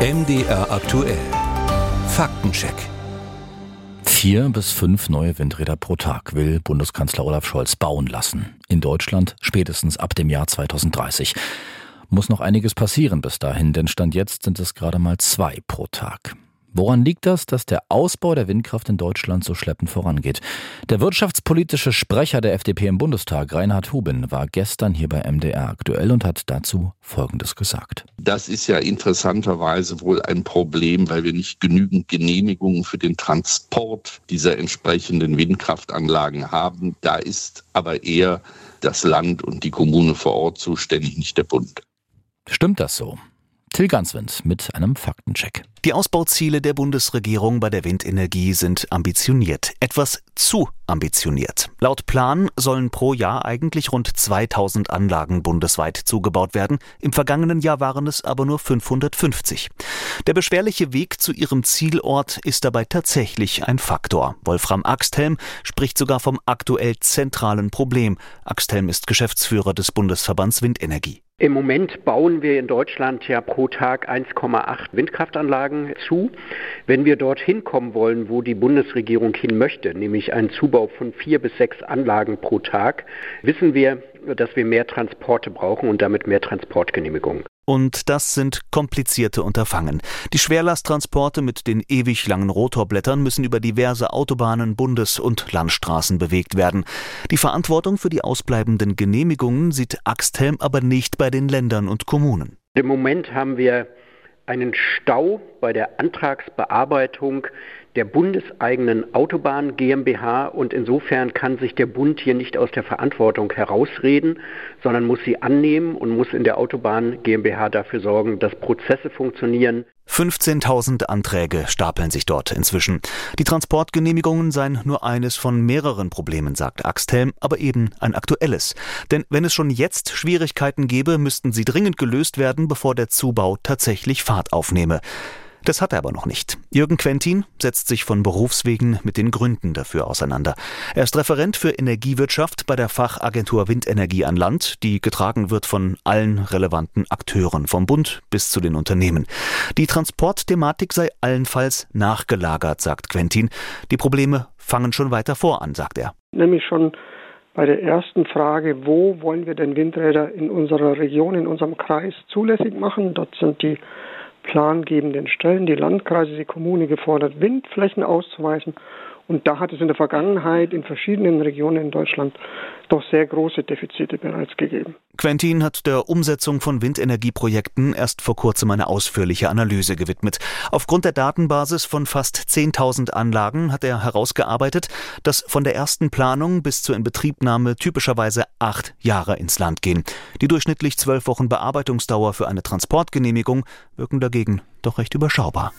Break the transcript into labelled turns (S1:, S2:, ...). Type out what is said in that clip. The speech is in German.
S1: MDR aktuell. Faktencheck.
S2: Vier bis fünf neue Windräder pro Tag will Bundeskanzler Olaf Scholz bauen lassen. In Deutschland spätestens ab dem Jahr 2030. Muss noch einiges passieren bis dahin, denn Stand jetzt sind es gerade mal zwei pro Tag. Woran liegt das, dass der Ausbau der Windkraft in Deutschland so schleppend vorangeht? Der wirtschaftspolitische Sprecher der FDP im Bundestag, Reinhard Huben, war gestern hier bei MDR aktuell und hat dazu Folgendes gesagt.
S3: Das ist ja interessanterweise wohl ein Problem, weil wir nicht genügend Genehmigungen für den Transport dieser entsprechenden Windkraftanlagen haben. Da ist aber eher das Land und die Kommune vor Ort zuständig, nicht der Bund.
S2: Stimmt das so? Till Ganswind mit einem Faktencheck.
S4: Die Ausbauziele der Bundesregierung bei der Windenergie sind ambitioniert. Etwas zu ambitioniert. Laut Plan sollen pro Jahr eigentlich rund 2000 Anlagen bundesweit zugebaut werden. Im vergangenen Jahr waren es aber nur 550. Der beschwerliche Weg zu ihrem Zielort ist dabei tatsächlich ein Faktor. Wolfram Axthelm spricht sogar vom aktuell zentralen Problem. Axthelm ist Geschäftsführer des Bundesverbands Windenergie.
S5: Im Moment bauen wir in Deutschland ja pro Tag 1,8 Windkraftanlagen zu. Wenn wir dorthin kommen wollen, wo die Bundesregierung hin möchte, nämlich einen Zubau von vier bis sechs Anlagen pro Tag, wissen wir, dass wir mehr Transporte brauchen und damit mehr Transportgenehmigungen.
S4: Und das sind komplizierte Unterfangen. Die Schwerlasttransporte mit den ewig langen Rotorblättern müssen über diverse Autobahnen, Bundes- und Landstraßen bewegt werden. Die Verantwortung für die ausbleibenden Genehmigungen sieht Axthelm aber nicht bei den Ländern und Kommunen.
S5: Im Moment haben wir einen Stau bei der Antragsbearbeitung der bundeseigenen Autobahn GmbH und insofern kann sich der Bund hier nicht aus der Verantwortung herausreden, sondern muss sie annehmen und muss in der Autobahn GmbH dafür sorgen, dass Prozesse funktionieren.
S4: 15.000 Anträge stapeln sich dort inzwischen. Die Transportgenehmigungen seien nur eines von mehreren Problemen, sagt Axthelm, aber eben ein aktuelles. Denn wenn es schon jetzt Schwierigkeiten gäbe, müssten sie dringend gelöst werden, bevor der Zubau tatsächlich Fahrt aufnehme. Das hat er aber noch nicht. Jürgen Quentin setzt sich von Berufswegen mit den Gründen dafür auseinander. Er ist Referent für Energiewirtschaft bei der Fachagentur Windenergie an Land, die getragen wird von allen relevanten Akteuren, vom Bund bis zu den Unternehmen. Die Transportthematik sei allenfalls nachgelagert, sagt Quentin. Die Probleme fangen schon weiter vor an, sagt er.
S6: Nämlich schon bei der ersten Frage, wo wollen wir denn Windräder in unserer Region, in unserem Kreis zulässig machen? Dort sind die plangebenden Stellen, die Landkreise, die Kommune gefordert, Windflächen auszuweisen. Und da hat es in der Vergangenheit in verschiedenen Regionen in Deutschland doch sehr große Defizite bereits gegeben.
S4: Quentin hat der Umsetzung von Windenergieprojekten erst vor kurzem eine ausführliche Analyse gewidmet. Aufgrund der Datenbasis von fast 10.000 Anlagen hat er herausgearbeitet, dass von der ersten Planung bis zur Inbetriebnahme typischerweise acht Jahre ins Land gehen. Die durchschnittlich zwölf Wochen Bearbeitungsdauer für eine Transportgenehmigung wirken dagegen doch recht überschaubar.